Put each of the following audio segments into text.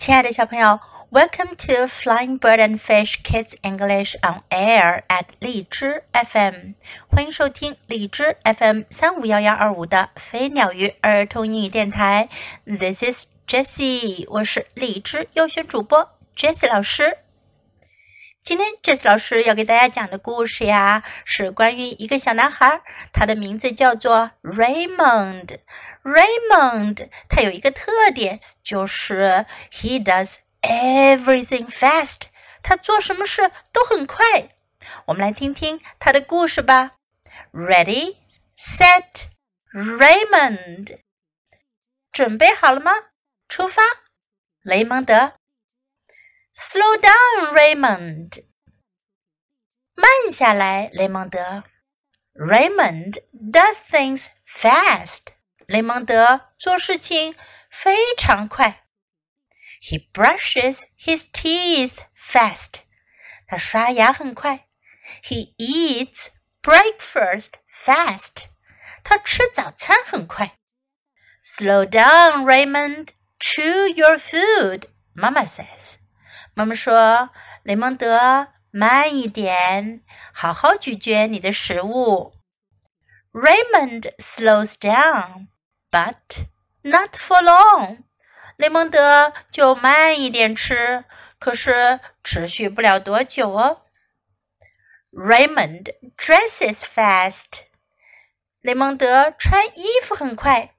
亲爱的小朋友，Welcome to Flying Bird and Fish Kids English on Air at 荔枝 FM，欢迎收听荔枝 FM 三五幺幺二五的飞鸟鱼儿童英语电台。This is Jessie，我是荔枝优选主播 Jessie 老师。今天 Jessie 老师要给大家讲的故事呀，是关于一个小男孩，他的名字叫做 Raymond。Raymond 他有一个特点，就是 he does everything fast。他做什么事都很快。我们来听听他的故事吧。Ready, set, Raymond。准备好了吗？出发，雷蒙德。Slow down, Raymond。慢下来，雷蒙德。Raymond does things fast。 雷蒙德做事情非常快。He brushes his teeth fast。他刷牙很快。He eats breakfast fast。他吃早餐很快。Slow down, Raymond. Chew your food. Mama says. 妈妈说：“雷蒙德，慢一点，好好咀嚼你的食物。” Raymond slows down. But not for long，雷蒙德就慢一点吃，可是持续不了多久哦。Raymond dresses fast，雷蒙德穿衣服很快。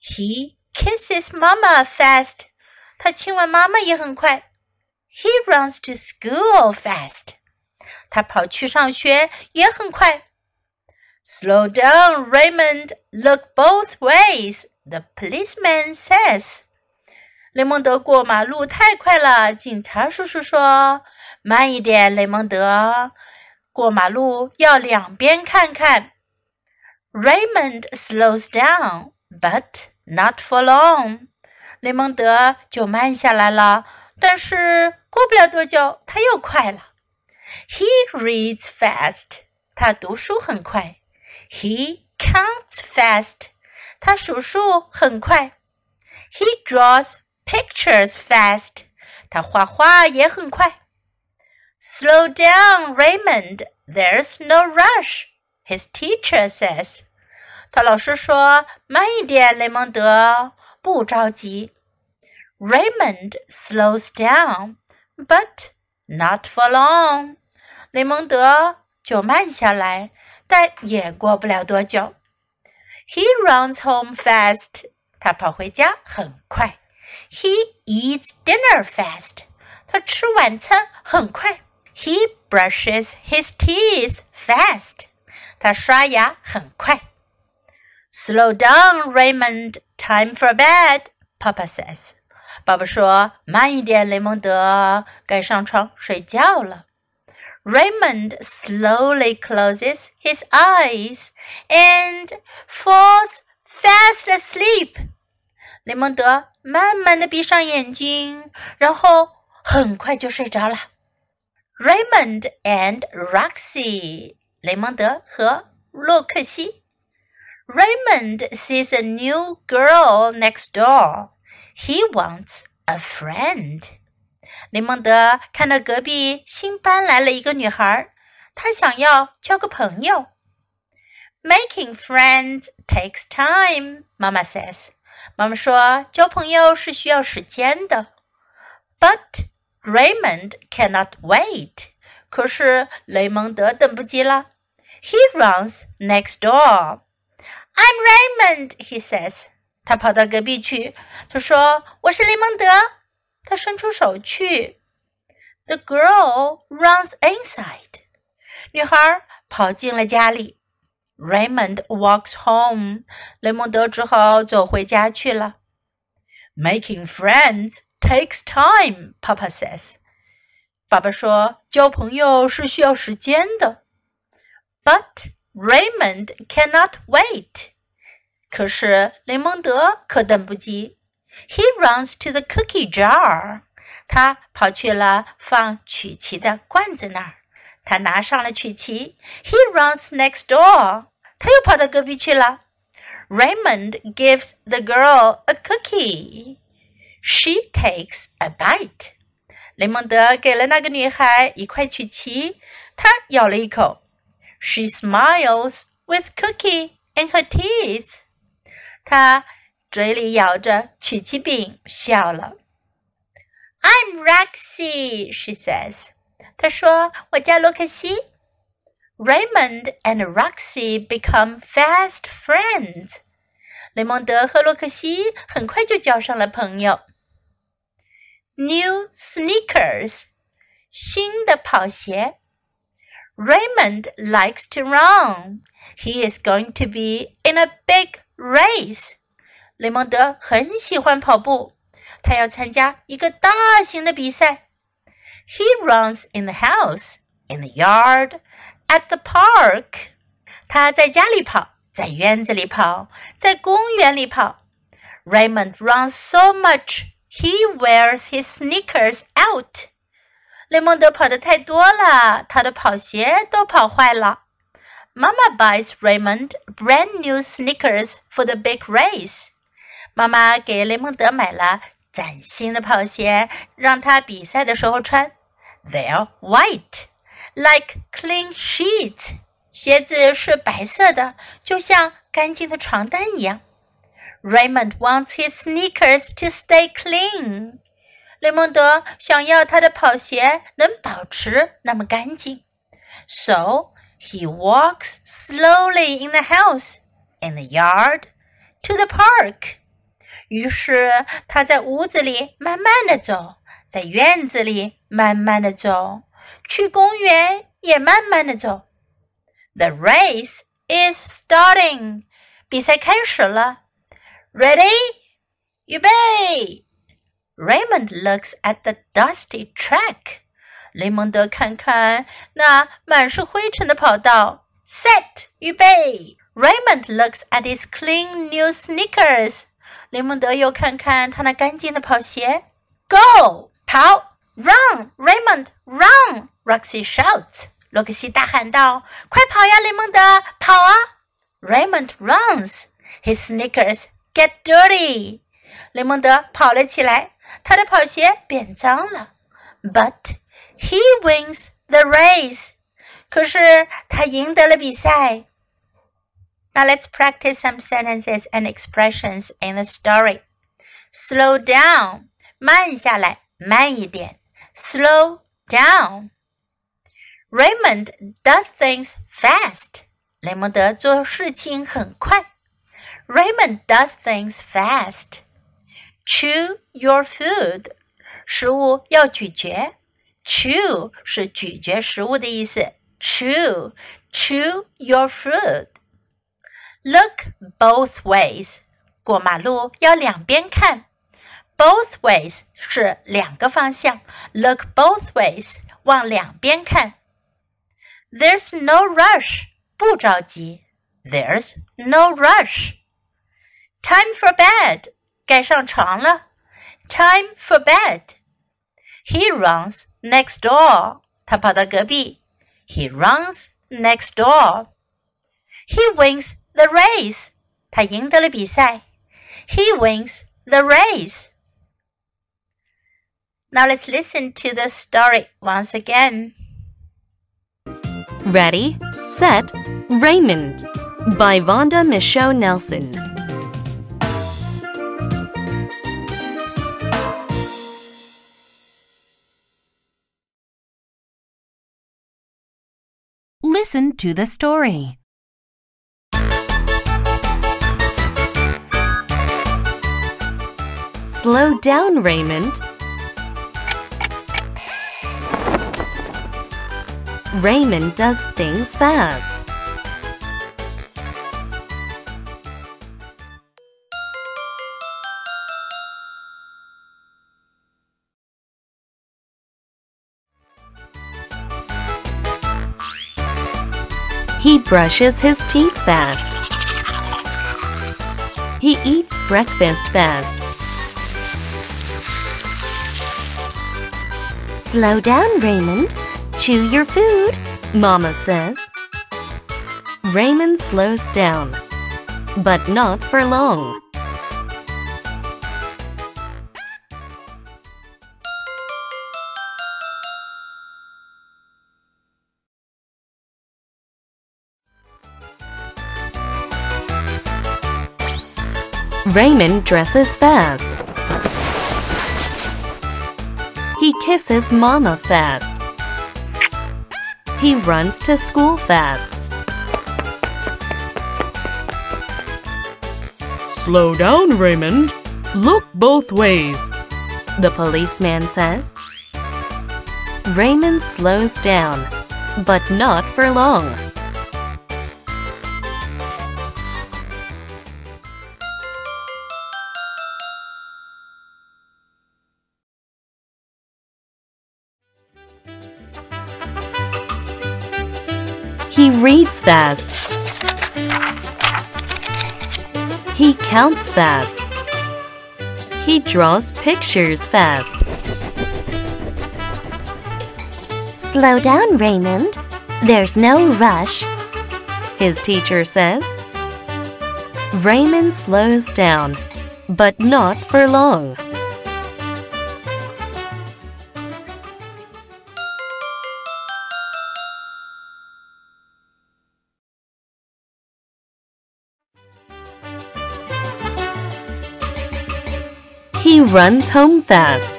He kisses Mama fast，他亲吻妈妈也很快。He runs to school fast，他跑去上学也很快。Slow down, Raymond. Look both ways. The policeman says. 雷蒙德过马路太快了，警察叔叔说：“慢一点，雷蒙德，过马路要两边看看。” Raymond slows down, but not for long. 雷蒙德就慢下来了，但是过不了多久，他又快了。He reads fast. 他读书很快。he counts fast. 他数数很快。He draws pictures fast. 他画画也很快。Slow down, Raymond. There's no rush. His teacher says. 他老师说慢一点，雷蒙德，不着急。Raymond slows down, but not for long. 雷蒙德就慢下来。 但也过不了多久，He runs home fast。他跑回家很快。He eats dinner fast。他吃晚餐很快。He brushes his teeth fast。他刷牙很快。Slow down, Raymond. Time for bed. Papa says. 爸爸说：“慢一点，雷蒙德，该上床睡觉了。” Raymond slowly closes his eyes and falls fast asleep. 雷蒙德慢慢的闭上眼睛，然后很快就睡着了。Raymond and Roxy，雷蒙德和洛克西。Raymond sees a new girl next door. He wants a friend. 雷蒙德看到隔壁新搬来了一个女孩，他想要交个朋友。Making friends takes time, Mama says. 妈妈说交朋友是需要时间的。But Raymond cannot wait. 可是雷蒙德等不及了。He runs next door. I'm Raymond, he says. 他跑到隔壁去，他说：“我是雷蒙德。”他伸出手去。The girl runs inside。女孩跑进了家里。Raymond walks home。雷蒙德只好走回家去了。Making friends takes time, Papa says。爸爸说，交朋友是需要时间的。But Raymond cannot wait。可是雷蒙德可等不及。he runs to the cookie jar. 他跑去了放曲奇的罐子那儿。他拿上了曲奇。He runs next door. 他又跑到隔壁去了。Raymond gives the girl a cookie. She takes a bite. 雷蒙德给了那个女孩一块曲奇，她咬了一口。She smiles with cookie in her teeth. 她 嘴里咬着曲奇饼，笑了。I'm Roxy, she says. 她说：“我叫洛克西。” Raymond and Roxy become fast friends. 雷蒙德和洛克西很快就交上了朋友。New sneakers，新的跑鞋。Raymond likes to run. He is going to be in a big race. 雷蒙德很喜欢跑步，他要参加一个大型的比赛。He runs in the house, in the yard, at the park. 他在家里跑，在院子里跑，在公园里跑。Raymond runs so much he wears his sneakers out. 雷蒙德跑得太多了，他的跑鞋都跑坏了。Mama buys Raymond brand new sneakers for the big race. 妈妈给雷蒙德买了崭新的跑鞋，让他比赛的时候穿。They're white, like clean sheets. 鞋子是白色的，就像干净的床单一样。Raymond wants his sneakers to stay clean. 雷蒙德想要他的跑鞋能保持那么干净，so he walks slowly in the house, in the yard, to the park. 于是他在屋子里慢慢的走，在院子里慢慢的走，去公园也慢慢的走。The race is starting. 比赛开始了。Ready? 预备。Raymond looks at the dusty track. 雷蒙德看看那满是灰尘的跑道。Set，预备。Raymond looks at his clean new sneakers. 雷蒙德又看看他那干净的跑鞋。Go，跑！Run, Raymond, run! Roxy shouts. 洛克西大喊道：“快跑呀，雷蒙德，跑啊！”Raymond runs. His sneakers get dirty. 雷蒙德跑了起来。他的跑鞋变脏了，but he wins the race。可是他赢得了比赛。 Now let's practice some sentences and expressions in the story. Slow down，慢下来，慢一点。Slow down. Raymond does things fast. 雷蒙德做事情很快。Raymond does things fast. Chew your food，食物要咀嚼。Chew 是咀嚼食物的意思。Chew, chew your food. Look both ways，过马路要两边看。Both ways 是两个方向。Look both ways，往两边看。There's no rush，不着急。There's no rush. Time for bed. 该上床了。Time for bed. He runs next door. 他跑到隔壁。He runs next door. He wins the race. 他赢得了比赛。He wins the race. Now let's listen to the story once again. Ready, Set, Raymond by Vaunda Michelle Nelson. Listen to the story. Slow down, Raymond. Raymond does things fast. He brushes his teeth fast. He eats breakfast fast. Slow down, Raymond. Chew your food, Mama says. Raymond slows down, but not for long. Raymond dresses fast. Kisses Mama fast. He runs to school fast. Slow down, Raymond. Look both ways. The policeman says. Raymond slows down, but not for long. He reads fast. He counts fast. He draws pictures fast. Slow down, Raymond. There's no rush. His teacher says. Raymond slows down, but not for long. Runs home fast.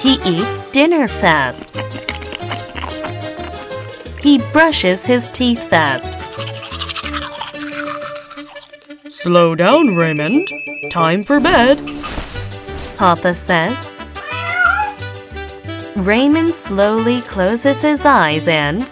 He eats dinner fast. He brushes his teeth fast. Slow down, Raymond. Time for bed. Papa says. Raymond slowly closes his eyes and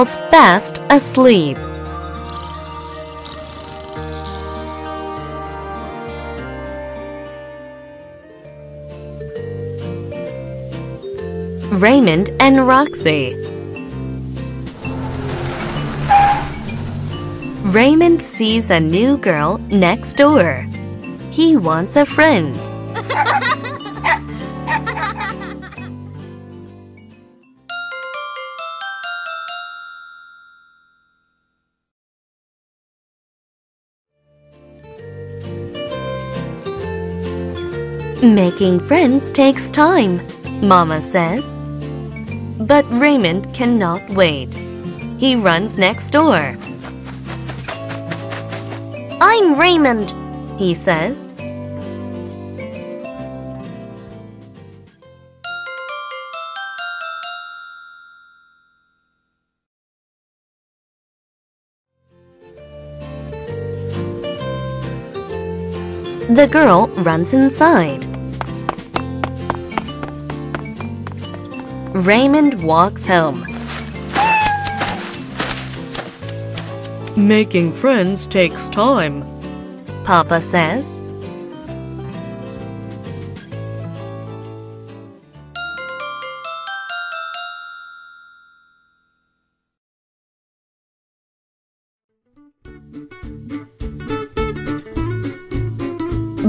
falls fast asleep. Raymond and Roxy. Raymond sees a new girl next door. He wants a friend. Making friends takes time, Mama says. But Raymond cannot wait. He runs next door. I'm Raymond. He says. The girl runs inside. Raymond walks home. Making friends takes time. Papa says.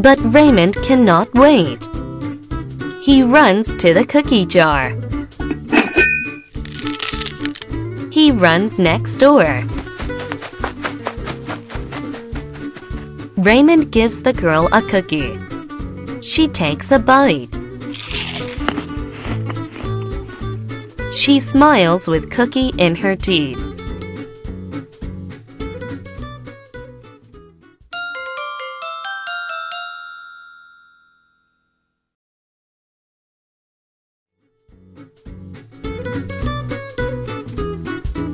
But Raymond cannot wait. He runs to the cookie jar. He runs next door. Raymond gives the girl a cookie. She takes a bite. She smiles with cookie in her teeth.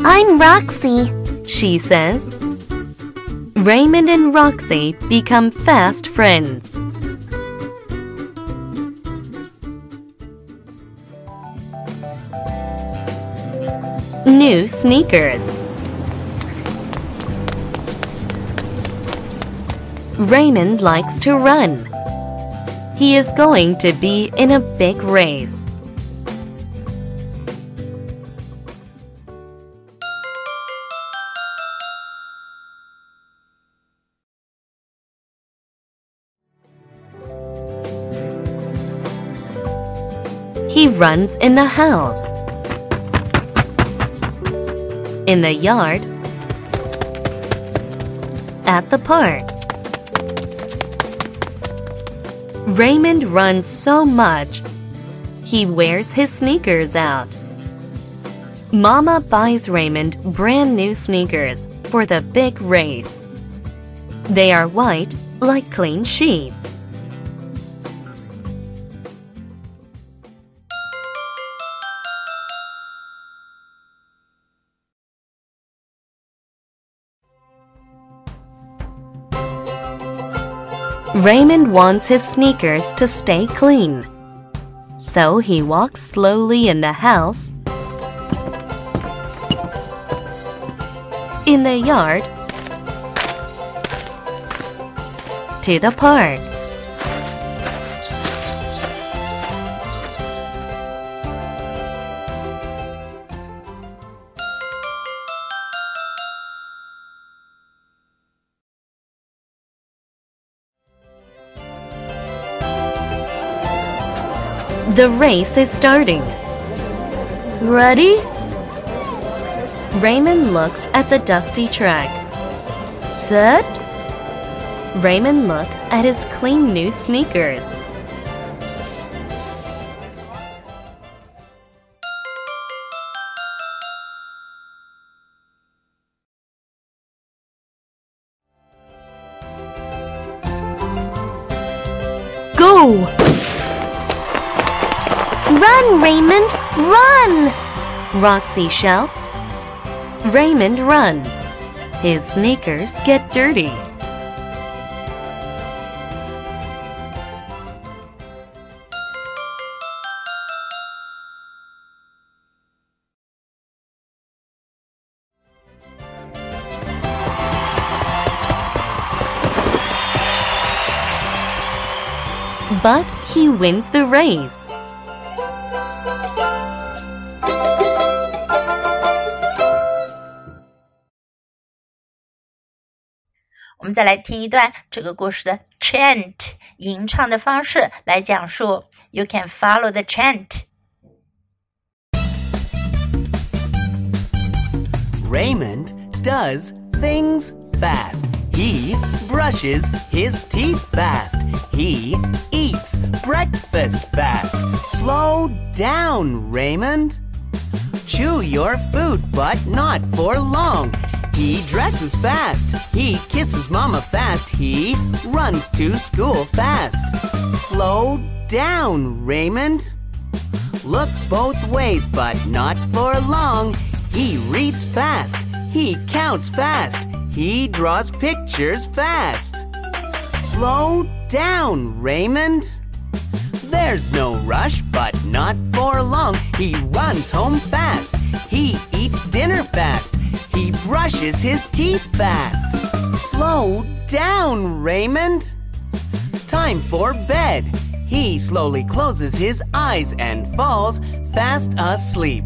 I'm Roxy. She says. Raymond and Roxy become fast friends. New sneakers. Raymond likes to run. He is going to be in a big race. He runs in the house, in the yard, at the park. Raymond runs so much, he wears his sneakers out. Mama buys Raymond brand new sneakers for the big race. They are white like clean sheep. Raymond wants his sneakers to stay clean. So he walks slowly in the house, in the yard, to the park. The race is starting. Ready? Raymond looks at the dusty track. Set? Raymond looks at his clean new sneakers. Run, Raymond, run! Roxy shouts. Raymond runs. His sneakers get dirty. But he wins the race. 再来听一段这个故事的 chant 吟唱的方式来讲述。You can follow the chant. Raymond does things fast. He brushes his teeth fast. He eats breakfast fast. Slow down, Raymond. Chew your food, but not for long. He dresses fast. He kisses Mama fast. He runs to school fast. Slow down, Raymond. Look both ways, but not for long. He reads fast. He counts fast. He draws pictures fast. Slow down, Raymond. There's no rush, but not for long. He runs home fast. He eats dinner fast. He brushes his teeth fast. Slow down, Raymond. Time for bed. He slowly closes his eyes and falls fast asleep.